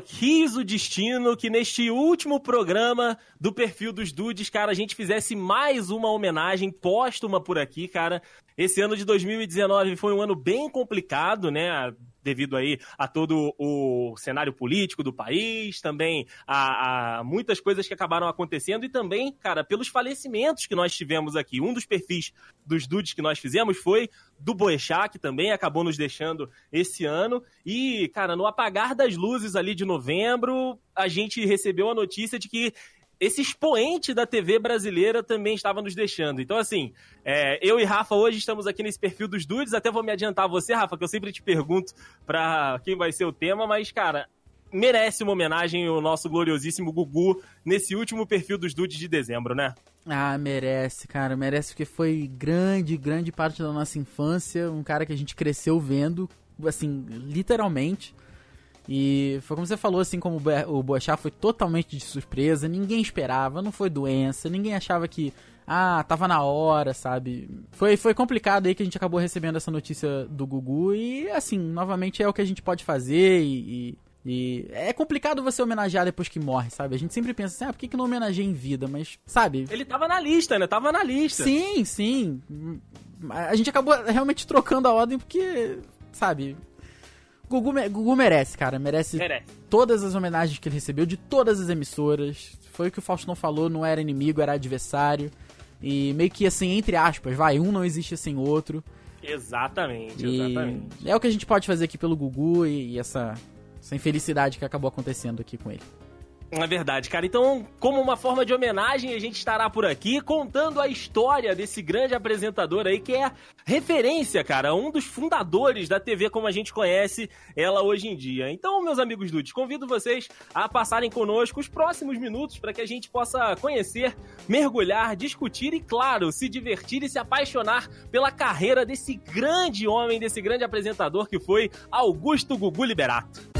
quis o destino que neste último programa do perfil dos Dudes, cara, a gente fizesse mais uma homenagem póstuma por aqui, cara. Esse ano de 2019 foi um ano bem complicado, né? Devido aí a todo o cenário político do país, também a, a, muitas coisas que acabaram acontecendo e também, cara, pelos falecimentos que nós tivemos aqui. Um dos perfis dos dudes que nós fizemos foi do Boechat, que também acabou nos deixando esse ano. E, cara, no apagar das luzes ali de novembro, a gente recebeu a notícia de que esse expoente da TV brasileira também estava nos deixando. Então, assim, é, eu e Rafa hoje estamos aqui nesse perfil dos dudes. Até vou me adiantar a você, Rafa, que eu sempre te pergunto para quem vai ser o tema, mas, cara, merece uma homenagem o nosso gloriosíssimo Gugu nesse último perfil dos dudes de dezembro, né? Ah, merece, cara, merece porque foi grande, grande parte da nossa infância, um cara que a gente cresceu vendo, assim, literalmente. E foi como você falou, assim, como o Boechat foi totalmente de surpresa, ninguém esperava, não foi doença, ninguém achava que, ah, tava na hora, sabe? Foi, foi complicado aí que a gente acabou recebendo essa notícia do Gugu e, assim, novamente é o que a gente pode fazer e, e... e é complicado você homenagear depois que morre, sabe? A gente sempre pensa assim, ah, por que, que não homenageia em vida? Mas, sabe? Ele tava na lista, né? Tava na lista. Sim, sim. A gente acabou realmente trocando a ordem porque, sabe? Gugu, Gugu merece, cara. Merece, merece todas as homenagens que ele recebeu de todas as emissoras. Foi o que o Faustão falou, não era inimigo, era adversário. E meio que assim, entre aspas, vai, um não existe sem outro. Exatamente, exatamente. é o que a gente pode fazer aqui pelo Gugu e, e essa, essa infelicidade que acabou acontecendo aqui com ele. É verdade, cara. Então, como uma forma de homenagem, a gente estará por aqui contando a história desse grande apresentador aí, que é referência, cara, um dos fundadores da TV como a gente conhece ela hoje em dia. Então, meus amigos dudes, convido vocês a passarem conosco os próximos minutos para que a gente possa conhecer, mergulhar, discutir e, claro, se divertir e se apaixonar pela carreira desse grande homem, desse grande apresentador que foi Augusto Gugu Liberato.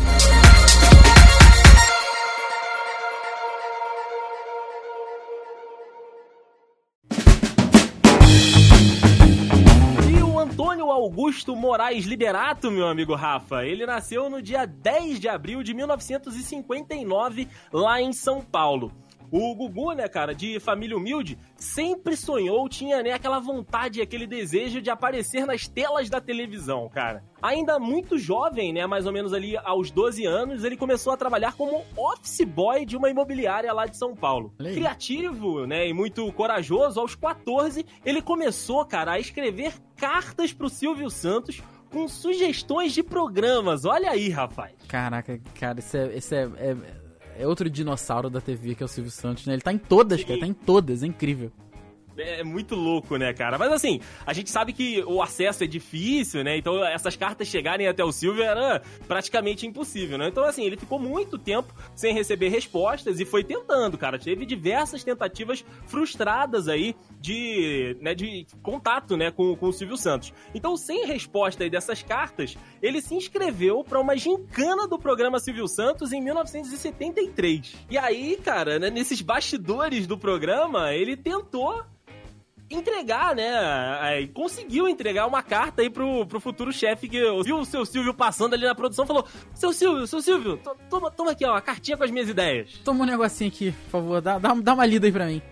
Antônio Augusto Moraes Liberato, meu amigo Rafa. Ele nasceu no dia 10 de abril de 1959, lá em São Paulo. O Gugu, né, cara, de família humilde, sempre sonhou, tinha, né, aquela vontade, aquele desejo de aparecer nas telas da televisão, cara. Ainda muito jovem, né, mais ou menos ali aos 12 anos, ele começou a trabalhar como office boy de uma imobiliária lá de São Paulo. Criativo, né, e muito corajoso, aos 14, ele começou, cara, a escrever cartas pro Silvio Santos com sugestões de programas. Olha aí, rapaz. Caraca, cara, isso é, isso é, é é outro dinossauro da TV, que é o Silvio Santos, né? Ele tá em todas, cara, tá em todas, é incrível. É muito louco, né, cara? Mas assim, a gente sabe que o acesso é difícil, né? Então essas cartas chegarem até o Silvio era praticamente impossível, né? Então, assim, ele ficou muito tempo sem receber respostas e foi tentando, cara. Teve diversas tentativas frustradas aí de, né, de contato, né, com, com o Silvio Santos. Então, sem resposta aí dessas cartas, ele se inscreveu para uma gincana do programa Silvio Santos em 1973. E aí, cara, né, nesses bastidores do programa, ele tentou entregar, né? Conseguiu entregar uma carta aí pro, pro futuro chefe que viu o seu Silvio passando ali na produção falou: Seu Silvio, seu Silvio, toma, toma aqui, ó, uma cartinha com as minhas ideias. Toma um negocinho aqui, por favor, dá, dá, dá uma lida aí pra mim.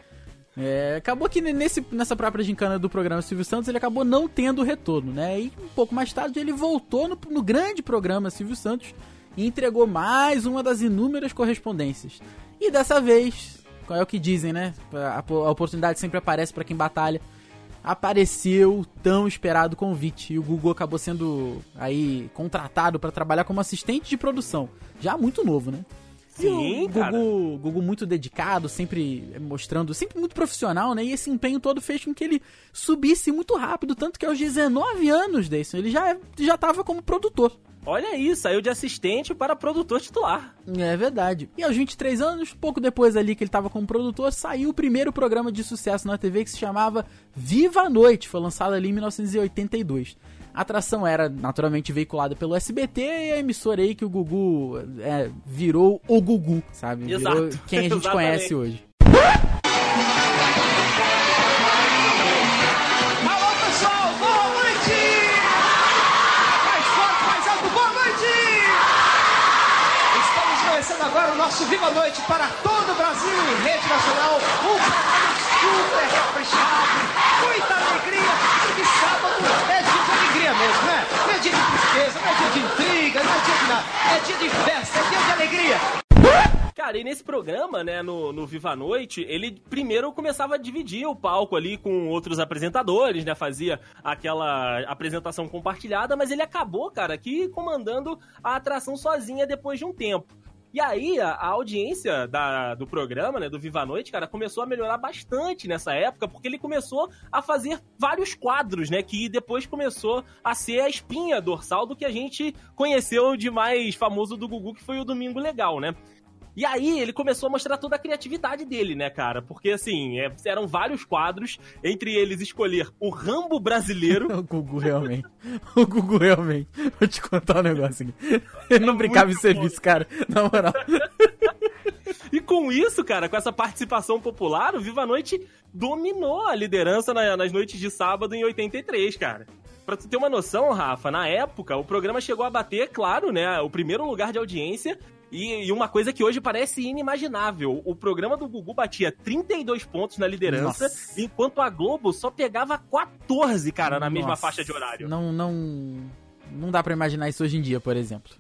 É, acabou que nesse, nessa própria gincana do programa Silvio Santos ele acabou não tendo retorno, né? E um pouco mais tarde ele voltou no, no grande programa Silvio Santos e entregou mais uma das inúmeras correspondências. E dessa vez é o que dizem, né? A, a oportunidade sempre aparece para quem batalha. Apareceu o tão esperado convite e o Google acabou sendo aí contratado para trabalhar como assistente de produção, já muito novo, né? Sim, o Gugu, Gugu muito dedicado, sempre mostrando, sempre muito profissional, né? E esse empenho todo fez com que ele subisse muito rápido, tanto que aos 19 anos, desse, ele já, já tava como produtor. Olha isso, saiu de assistente para produtor titular. É verdade. E aos 23 anos, pouco depois ali que ele estava como produtor, saiu o primeiro programa de sucesso na TV que se chamava Viva a Noite, foi lançado ali em 1982. A atração era naturalmente veiculada pelo SBT e a emissora aí que o Gugu é, virou o Gugu, sabe? Exato. Virou quem a gente conhece hoje. Nosso Viva Noite para todo o Brasil em rede nacional. Um programa super caprichado, muita alegria, porque sábado é dia de alegria mesmo, né? Não é dia de tristeza, não é dia de intriga, não é dia de nada. É dia de festa, é dia de alegria. Cara, e nesse programa, né, no, no Viva a Noite, ele primeiro começava a dividir o palco ali com outros apresentadores, né? Fazia aquela apresentação compartilhada, mas ele acabou, cara, aqui comandando a atração sozinha depois de um tempo. E aí, a, a audiência da, do programa, né, do Viva a Noite, cara, começou a melhorar bastante nessa época, porque ele começou a fazer vários quadros, né, que depois começou a ser a espinha dorsal do que a gente conheceu de mais famoso do Gugu, que foi o Domingo Legal, né? E aí ele começou a mostrar toda a criatividade dele, né, cara? Porque assim, é, eram vários quadros, entre eles escolher o Rambo brasileiro. o Gugu realmente. O Gugu realmente. Vou te contar um negócio aqui. Ele não é brincava em serviço, cara. Na moral. E com isso, cara, com essa participação popular, o Viva a Noite dominou a liderança nas noites de sábado em 83, cara. Pra tu ter uma noção, Rafa, na época o programa chegou a bater, claro, né, o primeiro lugar de audiência e, e, uma coisa que hoje parece inimaginável: o programa do Gugu batia 32 pontos na liderança, Nossa. enquanto a Globo só pegava 14, cara, na Nossa. mesma faixa de horário. Não, não. Não dá para imaginar isso hoje em dia, por exemplo.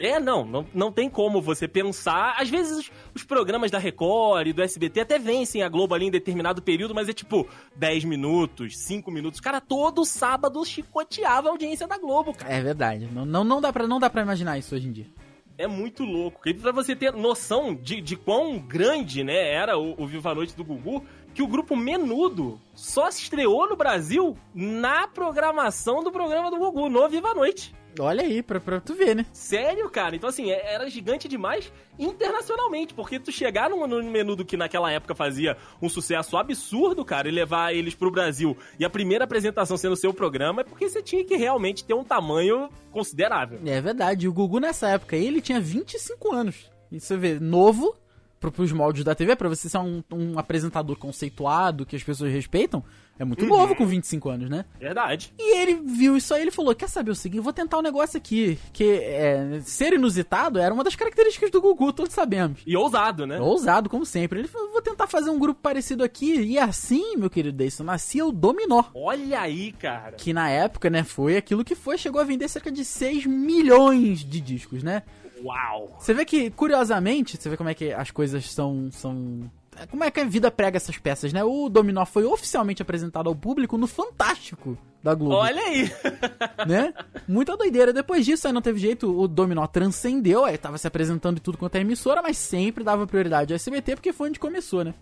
É, não, não, não tem como você pensar. Às vezes os, os, programas da Record e do SBT até vencem a Globo ali em determinado período, mas é tipo 10 minutos, 5 minutos. Cara, todo sábado chicoteava a audiência da Globo, cara. É verdade. Não, não, não, dá, pra, não dá pra imaginar isso hoje em dia é muito louco. E pra você ter noção de, de quão grande, né, era o, o Viva a Noite do Gugu, que o grupo Menudo só se estreou no Brasil na programação do programa do Gugu, no Viva a Noite. Olha aí, pra, pra tu ver, né? Sério, cara? Então, assim, é, era gigante demais internacionalmente, porque tu chegar no, no menudo que naquela época fazia um sucesso absurdo, cara, e levar eles pro Brasil, e a primeira apresentação sendo o seu programa, é porque você tinha que realmente ter um tamanho considerável. É verdade. O Gugu, nessa época, ele tinha 25 anos. E você vê, novo, pros moldes da TV, pra você ser um, um apresentador conceituado, que as pessoas respeitam, é muito uhum. novo com 25 anos, né? Verdade. E ele viu isso aí, ele falou: Quer saber o seguinte? Vou tentar um negócio aqui. Que é, ser inusitado era uma das características do Gugu, todos sabemos. E ousado, né? Ousado, como sempre. Ele falou: Vou tentar fazer um grupo parecido aqui. E assim, meu querido Deison, nascia o Dominó. Olha aí, cara. Que na época, né, foi aquilo que foi. Chegou a vender cerca de 6 milhões de discos, né? Uau! Você vê que, curiosamente, você vê como é que as coisas são, são como é que a vida prega essas peças, né? O Dominó foi oficialmente apresentado ao público no Fantástico da Globo. Olha aí! né? Muita doideira. Depois disso, aí não teve jeito, o Dominó transcendeu, aí tava se apresentando tudo quanto é emissora, mas sempre dava prioridade ao SBT porque foi onde começou, né?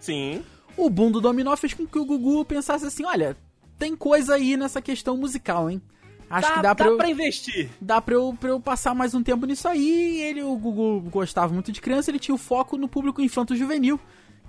Sim. O boom do Dominó fez com que o Gugu pensasse assim: olha, tem coisa aí nessa questão musical, hein? Acho dá, que dá, dá pra, eu, pra investir. Dá pra eu, pra eu passar mais um tempo nisso aí. Ele, o Gugu gostava muito de criança, ele tinha o foco no público infanto-juvenil.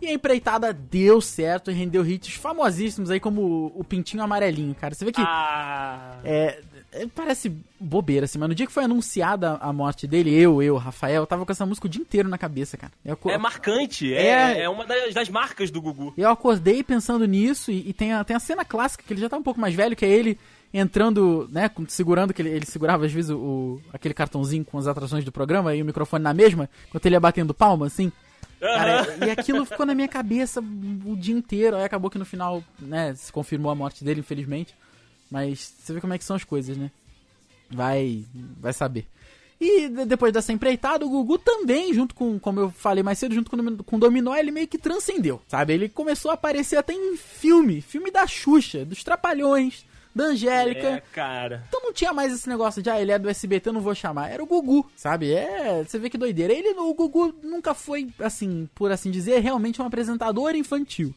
E a empreitada deu certo e rendeu hits famosíssimos aí, como o Pintinho Amarelinho, cara. Você vê que. Ah. É, é, parece bobeira, assim, mas no dia que foi anunciada a morte dele, eu, eu, Rafael, tava com essa música o dia inteiro na cabeça, cara. Eu, é marcante, é, é, é uma das, das, marcas do Gugu. Eu acordei pensando nisso e, e, tem, a, tem a cena clássica, que ele já tá um pouco mais velho, que é ele entrando, né, segurando, que ele, ele segurava às vezes o, o, aquele cartãozinho com as atrações do programa e o microfone na mesma, enquanto ele ia batendo palma, assim. Cara, e aquilo ficou na minha cabeça o dia inteiro. Aí acabou que no final, né, se confirmou a morte dele, infelizmente. Mas você vê como é que são as coisas, né? Vai, vai saber. E depois dessa empreitada, o Gugu também, junto com, como eu falei mais cedo, junto com, com o Dominó, ele meio que transcendeu, sabe? Ele começou a aparecer até em filme, filme da Xuxa, dos Trapalhões, da Angélica. É, cara. Então não tinha mais esse negócio de, ah, ele é do SBT, eu não vou chamar. Era o Gugu, sabe? É, você vê que doideira. Ele, o Gugu nunca foi, assim, por assim dizer, realmente um apresentador infantil.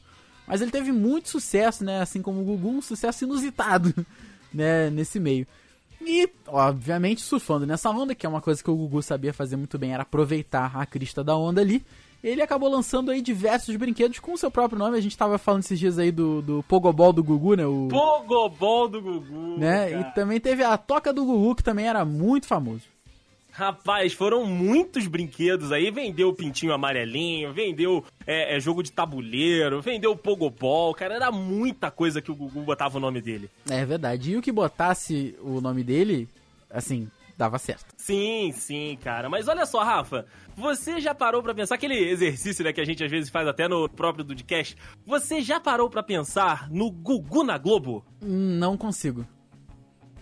Mas ele teve muito sucesso, né? Assim como o Gugu, um sucesso inusitado, né? Nesse meio. E, obviamente, surfando nessa onda, que é uma coisa que o Gugu sabia fazer muito bem, era aproveitar a crista da onda ali ele acabou lançando aí diversos brinquedos com o seu próprio nome. A gente tava falando esses dias aí do, do Pogobol do Gugu, né? O, Pogobol do Gugu. Né? Cara. E também teve a Toca do Gugu, que também era muito famoso. Rapaz, foram muitos brinquedos aí. Vendeu o pintinho amarelinho, vendeu é, é, jogo de tabuleiro, vendeu o Pogobol. Cara, era muita coisa que o Gugu botava o nome dele. É verdade. E o que botasse o nome dele, assim, dava certo. Sim, sim, cara. Mas olha só, Rafa, você já parou pra pensar aquele exercício né, que a gente às vezes faz até no próprio Dudcast? Você já parou pra pensar no Gugu na Globo? Não consigo.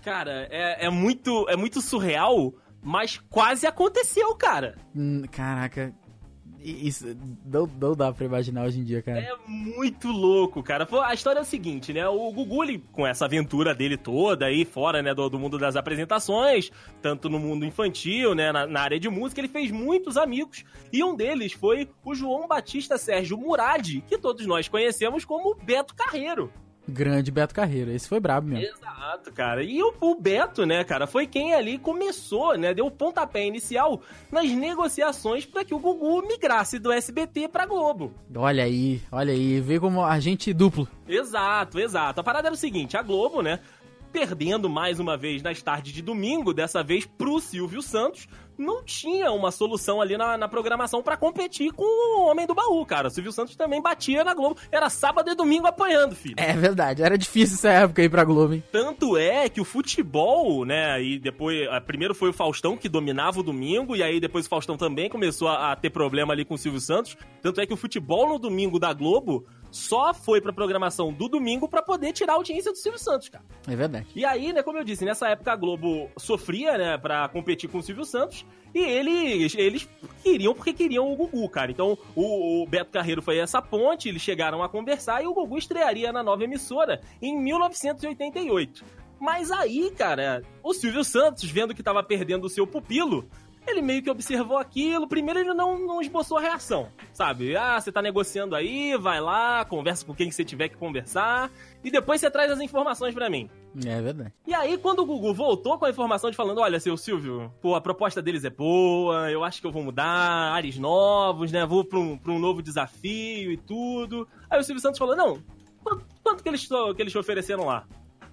Cara, é, é muito é muito surreal, mas quase aconteceu, cara. Hum, Caraca. Isso não, não dá pra imaginar hoje em dia, cara. É muito louco, cara. A história é o seguinte, né? O Gugu, ele, com essa aventura dele toda aí, fora, né, do, do mundo das apresentações, tanto no mundo infantil, né, na, na área de música, ele fez muitos amigos. E um deles foi o João Batista Sérgio Murad, que todos nós conhecemos como Beto Carreiro. Grande Beto Carreiro. Esse foi brabo mesmo. Exato, cara. E o, o Beto, né, cara, foi quem ali começou, né, deu o pontapé inicial nas negociações para que o Gugu migrasse do SBT pra Globo. Olha aí, olha aí. Vê como agente duplo. Exato, exato. A parada era o seguinte, a Globo, né, perdendo mais uma vez nas tardes de domingo, dessa vez pro Silvio Santos, não tinha uma solução ali na, na programação pra competir com o Homem do Baú, cara. O Silvio Santos também batia na Globo. Era sábado e domingo apanhando, filho. É verdade, era difícil essa época aí pra Globo, hein? Tanto é que o futebol, né, e depois, ah, primeiro foi o Faustão que dominava o domingo, e aí depois o Faustão também começou a, a ter problema ali com o Silvio Santos. Tanto é que o futebol no domingo da Globo só foi pra programação do domingo pra poder tirar a audiência do Silvio Santos, cara. É verdade. E aí, né, como eu disse, nessa época a Globo sofria, né, pra competir com o Silvio Santos, e eles, eles queriam porque queriam o Gugu, cara. Então, o, o Beto Carreiro foi essa ponte, eles chegaram a conversar e o Gugu estrearia na nova emissora em 1988. Mas aí, cara, o Silvio Santos, vendo que tava perdendo o seu pupilo, ele meio que observou aquilo. Primeiro, ele não, não esboçou a reação, sabe? Ah, você tá negociando aí, vai lá, conversa com quem que você tiver que conversar, e depois você traz as informações pra mim. É verdade. E aí, quando o Gugu voltou com a informação de falando, olha, seu Silvio, pô, a proposta deles é boa, eu acho que eu vou mudar, ares novos, né? Vou pra um, pra um novo desafio e tudo. Aí o Silvio Santos falou, não, quanto, quanto que, eles, que eles te ofereceram lá?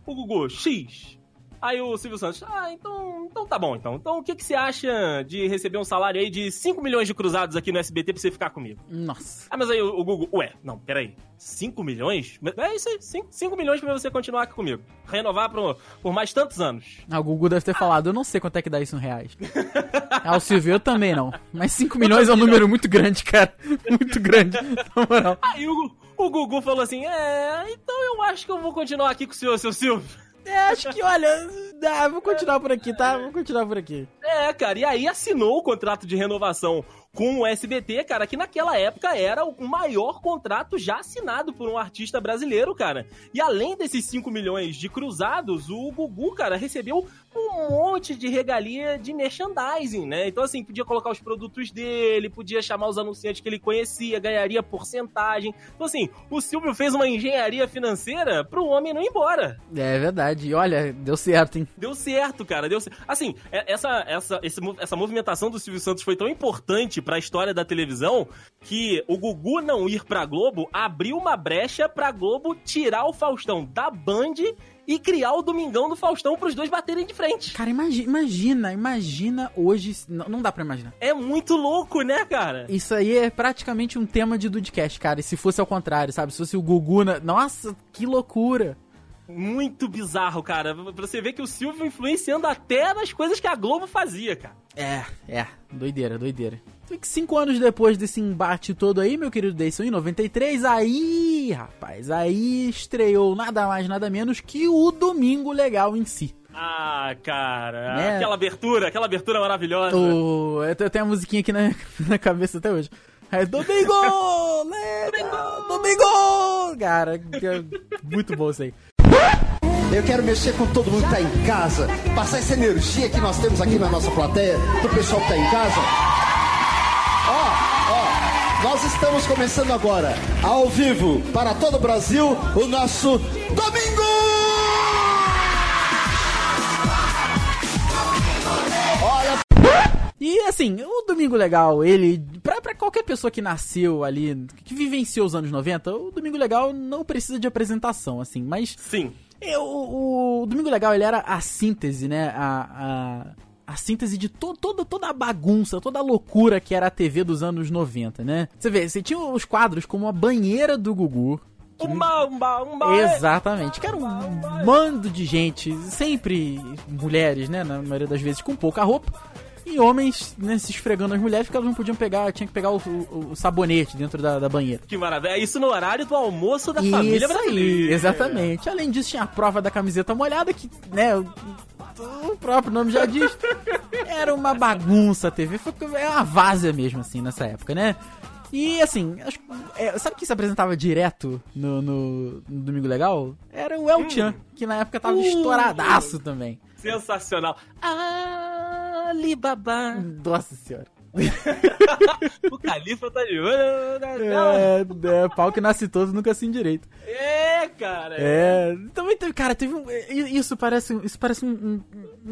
O Gugu, X. Aí o Silvio Santos, ah, então, então tá bom, então. Então o que, que você acha de receber um salário aí de 5 milhões de cruzados aqui no SBT pra você ficar comigo? Nossa. Ah, mas aí o, o Google, ué, não, peraí. 5 milhões? É isso aí, 5 milhões pra você continuar aqui comigo. Renovar por, por mais tantos anos. Ah, o Gugu deve ter falado, eu não sei quanto é que dá isso em reais. ah, o Silvio, eu também não. Mas 5 milhões é um número muito grande, cara. Muito grande, na moral. Aí o, o Gugu falou assim, é, então eu acho que eu vou continuar aqui com o senhor, seu Silvio. É, acho que, olha, ah, vou continuar por aqui, tá? Vou continuar por aqui. É, cara, e aí assinou o contrato de renovação com o SBT, cara, que naquela época era o maior contrato já assinado por um artista brasileiro, cara. E além desses 5 milhões de cruzados, o Gugu, cara, recebeu um monte de regalia de merchandising, né? Então, assim, podia colocar os produtos dele, podia chamar os anunciantes que ele conhecia, ganharia porcentagem. Então, assim, o Silvio fez uma engenharia financeira pro homem não ir embora. É verdade. E olha, deu certo, hein? Deu certo, cara. Deu certo. Assim, essa, essa, esse, essa movimentação do Silvio Santos foi tão importante pra história da televisão que o Gugu não ir pra Globo abriu uma brecha pra Globo tirar o Faustão da Band e criar o Domingão do Faustão pros dois baterem de frente. Cara, imagina, imagina, imagina hoje. Não, não dá pra imaginar. É muito louco, né, cara? Isso aí é praticamente um tema de Dudcast, cara. E se fosse ao contrário, sabe? Se fosse o Gugu na... Nossa, que loucura. Muito bizarro, cara. Pra você ver que o Silvio influenciando até nas coisas que a Globo fazia, cara. É, é. Doideira, doideira. Foi que cinco anos depois desse embate todo aí, meu querido Deison, em 93, aí, rapaz, aí estreou nada mais, nada menos que o Domingo Legal em si. Ah, cara, né? aquela abertura, aquela abertura maravilhosa. O... Eu tenho a musiquinha aqui na, na cabeça até hoje. É Domingo! Legal! Domingo! Cara, muito bom isso aí. Eu quero mexer com todo mundo que tá em casa, passar essa energia que nós temos aqui na nossa plateia, pro pessoal que tá em casa. Ó, ó, nós estamos começando agora, ao vivo, para todo o Brasil, o nosso Domingo! Olha. E assim, o Domingo Legal, ele. Pra, pra qualquer pessoa que nasceu ali, que vivenciou os anos 90, o Domingo Legal não precisa de apresentação, assim, mas. Sim. Eu, o, o Domingo Legal, ele era a síntese, né? A, a, a síntese de to, toda, toda a bagunça, toda a loucura que era a TV dos anos 90, né? Você vê, você tinha os quadros como a banheira do Gugu, Umba, umba, umba. Exatamente, que era um mando de gente, sempre mulheres, né, na maioria das vezes com pouca roupa, e homens, né, se esfregando as mulheres, porque elas não podiam pegar, tinha que pegar o, o- o sabonete dentro da, da banheira. Que maravilha. Isso no horário do almoço da família Isso brasileira. aí, exatamente. Além disso, tinha a prova da camiseta molhada, que, né, o, próprio nome já diz, era uma bagunça a TV, foi é uma várzea mesmo, assim, nessa época, né? E, assim, acho- é, sabe quem se apresentava direto no, no- no Domingo Legal? Era o El Chan, que na época tava Uh. estouradaço também. Sensacional. Alibaba. Nossa senhora. o Califa tá de olho. na tela. É, é, pau que nasce todo nunca assim direito. É, cara. É, também teve, cara, teve um, isso parece, isso parece um, um,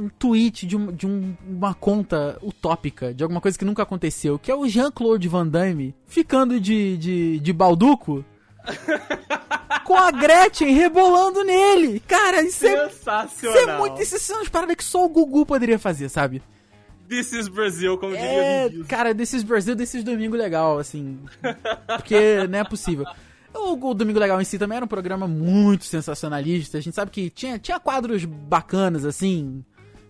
um tweet de, um- de um- uma conta utópica, de alguma coisa que nunca aconteceu, que é o Jean-Claude Van Damme ficando de, de, de balduco com a Gretchen rebolando nele. Cara, isso é, isso Sensacional. é muito, isso são as paradas que só o Gugu poderia fazer, sabe? This is Brasil, como diria É, Diesel. cara, desses Brasil, desses Domingo Legal, assim. Porque não é possível. O, o Domingo Legal em si também era um programa muito sensacionalista. A gente sabe que tinha, tinha quadros bacanas, assim.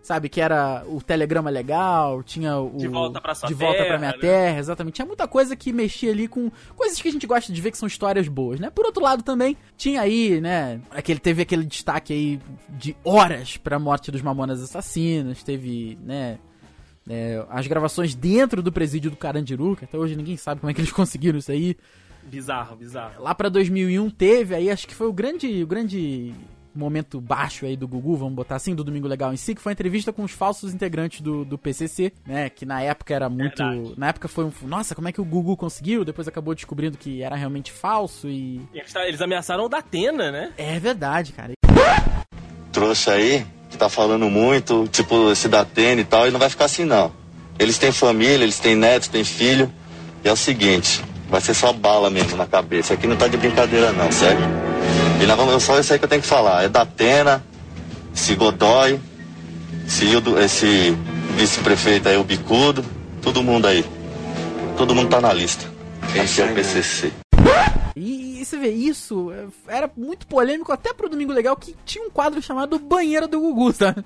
Sabe, que era o Telegrama Legal, tinha o. De Volta Pra Sua De volta Terra, pra minha né? terra, exatamente. Tinha muita coisa que mexia ali com coisas que a gente gosta de ver que são histórias boas, né? Por outro lado também, tinha aí, né? Aquele, teve aquele destaque aí de horas pra morte dos Mamonas Assassinos, teve, né? É, as gravações dentro do presídio do Carandiru, que até hoje ninguém sabe como é que eles conseguiram isso aí. Bizarro, bizarro. Lá pra 2001 teve, aí acho que foi o grande, o grande momento baixo aí do Gugu, vamos botar assim, do Domingo Legal em si, que foi a entrevista com os falsos integrantes do, do PCC, né, que na época era muito... Verdade. Na época foi um... Nossa, como é que o Gugu conseguiu? Depois acabou descobrindo que era realmente falso e... Eles, eles ameaçaram o da Atena, né? É verdade, cara. trouxa aí, tá falando muito, tipo, esse da Atene e tal, e não vai ficar assim não. Eles têm família, eles têm netos, têm filho, e é o seguinte, vai ser só bala mesmo na cabeça. Aqui não tá de brincadeira não, certo? E nós vamos, só isso aí que eu tenho que falar. É da Atena, esse Godoy, Hildo- esse vice-prefeito aí, o Bicudo, todo mundo aí. Todo mundo tá na lista. Esse é o PCC. E, e você vê, isso é, era muito polêmico até pro Domingo Legal, que tinha um quadro chamado Banheira do Gugu, sabe?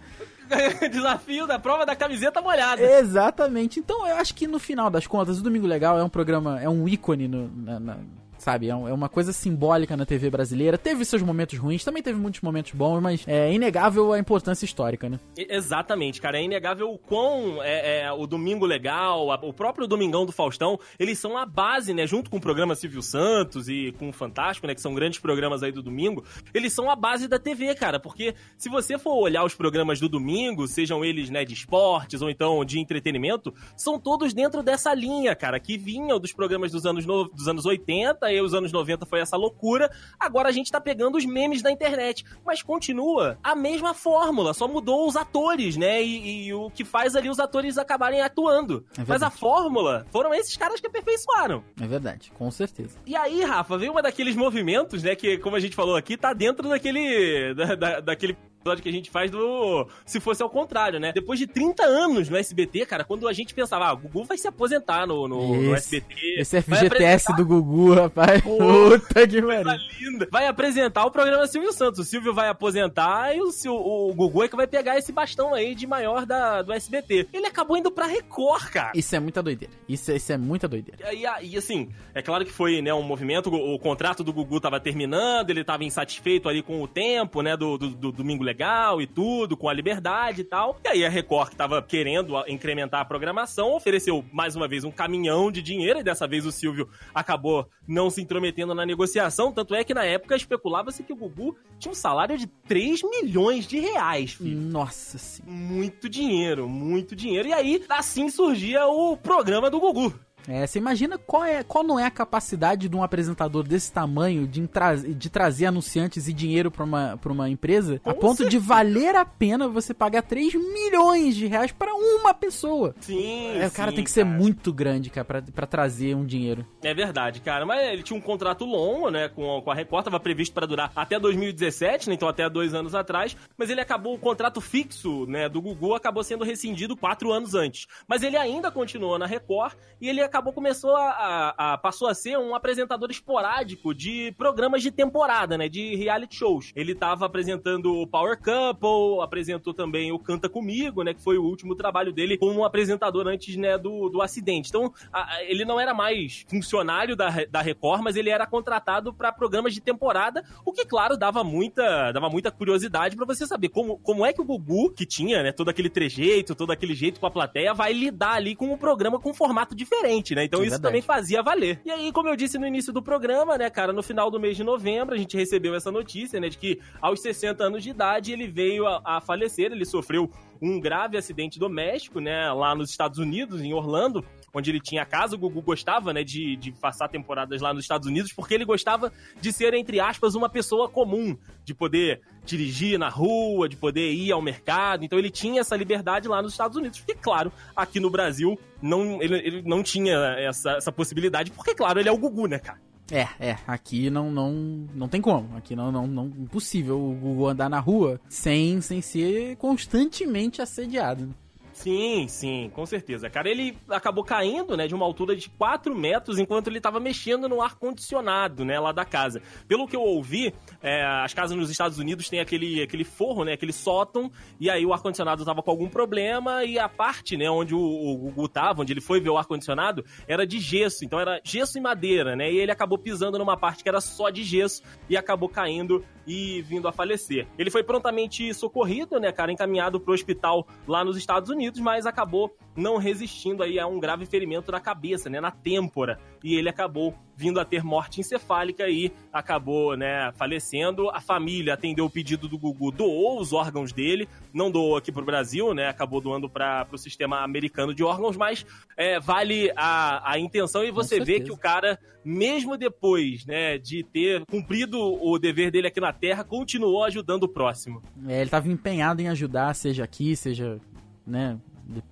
Desafio da prova da camiseta molhada. Exatamente. Então eu acho que no final das contas, o Domingo Legal é um programa, é um ícone, no, na- na- sabe? É, é uma coisa simbólica na TV brasileira. Teve seus momentos ruins, também teve muitos momentos bons, mas é inegável a importância histórica, né? Exatamente, cara. É inegável o quão é, é, o Domingo Legal, a- o próprio Domingão do Faustão, eles são a base, né? Junto com o programa Silvio Santos e com o Fantástico, né? Que são grandes programas aí do domingo. Eles são a base da TV, cara. Porque se você for olhar os programas do domingo, sejam eles, né, de esportes ou então de entretenimento, são todos dentro dessa linha, cara, que vinham dos programas dos anos, no... dos anos 80, e os anos 90 foi essa loucura. Agora a gente tá pegando os memes da internet. Mas continua a mesma fórmula, só mudou os atores, né? E, e o que faz ali os atores acabarem atuando. É Mas a fórmula foram esses caras que aperfeiçoaram. É verdade, com certeza. E aí, Rafa, veio uma daqueles movimentos, né? Que, como a gente falou aqui, tá dentro daquele. da- da- daquele episódio que a gente faz do. Se fosse ao contrário, né? Depois de 30 anos no SBT, cara, quando a gente pensava, ah, o Gugu vai se aposentar no, no, no Esse- SBT. Esse FGTS do Gugu, rapaz. Puta que linda. Vai apresentar o programa Silvio Santos. O Silvio vai aposentar e o, Sil- o Gugu é que vai pegar esse bastão aí de maior da, do SBT. Ele acabou indo pra Record, cara. Isso é muita doideira. Isso, é- isso é muita doideira. E, e- e, assim, é claro que foi né, um movimento, o, o contrato do Gugu tava terminando, ele tava insatisfeito ali com o tempo, né, do, do- do Domingo Legal e tudo, com a liberdade e tal. E aí a Record, que tava querendo incrementar a programação, ofereceu mais uma vez um caminhão de dinheiro, e dessa vez o Silvio acabou não se intrometendo na negociação, tanto é que na época especulava-se que o Gugu tinha um salário de 3 milhões de reais, filho. Nossa senhora. Muito dinheiro, muito dinheiro. E aí, assim surgia o programa do Gugu. É, você imagina qual, é, qual não é a capacidade de um apresentador desse tamanho de, de trazer anunciantes e dinheiro pra uma, pra uma empresa a Com ponto de valer a pena você pagar 3 milhões de reais pra uma pessoa. Sim, É, o cara sim, tem que ser cara. muito grande, cara, pra, pra trazer um dinheiro. É verdade, cara. Mas ele tinha um contrato longo, né, com, com a Record, tava previsto para durar até 2017, né, então até dois anos atrás. Mas ele acabou, o contrato fixo, né, do Gugu acabou sendo rescindido quatro anos antes. Mas ele ainda continuou na Record e ele acabou acabou, começou a, a, a, passou a ser um apresentador esporádico de programas de temporada, né? De reality shows. Ele tava apresentando o Power Couple, apresentou também o Canta Comigo, né? Que foi o último trabalho dele como apresentador antes, né, do, do acidente. Então, a, ele não era mais funcionário da, da Record, mas ele era contratado para programas de temporada, o que, claro, dava muita, dava muita curiosidade para você saber como, como é que o Gugu, que tinha, né, todo aquele trejeito, todo aquele jeito com a plateia, vai lidar ali com um programa com um formato diferente, né? Então, é isso verdade. também fazia valer. E aí, como eu disse no início do programa, né, cara, no final do mês de novembro, a gente recebeu essa notícia, né, de que aos 60 anos de idade ele veio a, a falecer, ele sofreu um grave acidente doméstico, né, lá nos Estados Unidos, em Orlando, onde ele tinha casa. O Gugu gostava, né, de, de passar temporadas lá nos Estados Unidos, porque ele gostava de ser, entre aspas, uma pessoa comum, de poder dirigir na rua, de poder ir ao mercado. Então ele tinha essa liberdade lá nos Estados Unidos. Porque, claro, aqui no Brasil não, ele, ele não tinha essa, essa possibilidade, porque, claro, ele é o Gugu, né, cara? É, é, aqui não, não, não tem como. Aqui não, não, não impossível o Gugu andar na rua sem, sem ser constantemente assediado. Sim, sim, com certeza. Cara, ele acabou caindo, né, de uma altura de 4 metros enquanto ele estava mexendo no ar-condicionado, né, lá da casa. Pelo que eu ouvi, é, as casas nos Estados Unidos têm aquele, aquele forro, né, aquele sótão, e aí o ar-condicionado estava com algum problema e a parte, né, onde o, o Gugu tava, onde ele foi ver o ar-condicionado, era de gesso, então era gesso e madeira, né, e ele acabou pisando numa parte que era só de gesso e acabou caindo e vindo a falecer. Ele foi prontamente socorrido, né, cara, encaminhado pro hospital lá nos Estados Unidos, mas acabou não resistindo aí a um grave ferimento na cabeça, né, na têmpora, e ele acabou vindo a ter morte encefálica e acabou, né, falecendo. A família atendeu o pedido do Gugu, doou os órgãos dele, não doou aqui pro Brasil, né, acabou doando para o sistema americano de órgãos, mas é, vale a, a intenção e você vê que o cara, mesmo depois, né, de ter cumprido o dever dele aqui na Terra, continuou ajudando o próximo. É, ele estava empenhado em ajudar, seja aqui, seja, né,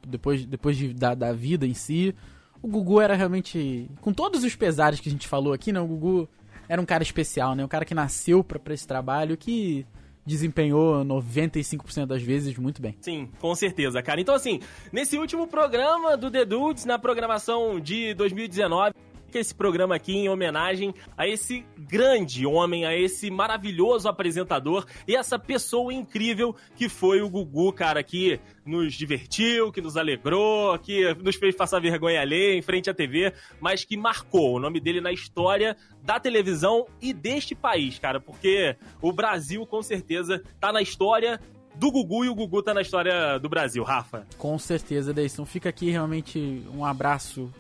depois, depois de, da, da vida em si, o Gugu era realmente. Com todos os pesares que a gente falou aqui, né? O Gugu era um cara especial, né? Um cara que nasceu para esse trabalho, que desempenhou 95% das vezes muito bem. Sim, com certeza, cara. Então, assim, nesse último programa do The Dudes, na programação de 2019 esse programa aqui em homenagem a esse grande homem, a esse maravilhoso apresentador e essa pessoa incrível que foi o Gugu, cara, que nos divertiu, que nos alegrou, que nos fez passar vergonha alheia em frente à TV, mas que marcou o nome dele na história da televisão e deste país, cara, porque o Brasil com certeza tá na história do Gugu e o Gugu tá na história do Brasil, Rafa. Com certeza, Deison. Fica aqui realmente um abraço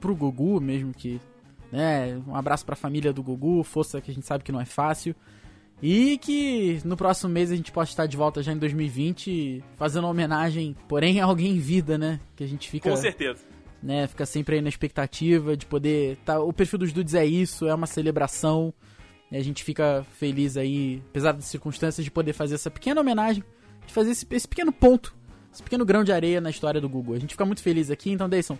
pro Gugu, mesmo que. Né, um abraço pra família do Gugu, força que a gente sabe que não é fácil. E que no próximo mês a gente possa estar de volta já em 2020, fazendo uma homenagem, porém, a alguém em vida, né? Que a gente fica. Com certeza. Né, fica sempre aí na expectativa de poder. Tá, o perfil dos Dudes é isso, é uma celebração. E a gente fica feliz aí, apesar das circunstâncias, de poder fazer essa pequena homenagem, de fazer esse, esse pequeno ponto, esse pequeno grão de areia na história do Google. A gente fica muito feliz aqui, então, Deison,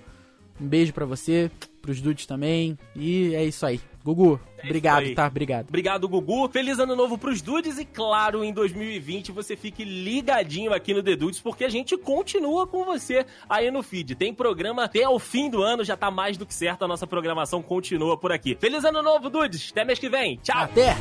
um beijo para você, pros dudes também. E é isso aí. Gugu, é obrigado, tá? Obrigado. Obrigado, Gugu. Feliz ano novo pros dudes e, claro, em 2020 você fique ligadinho aqui no The Dudes, porque a gente continua com você aí no feed. Tem programa até o fim do ano, já tá mais do que certo. A nossa programação continua por aqui. Feliz ano novo, dudes. Até mês que vem. Tchau. Até.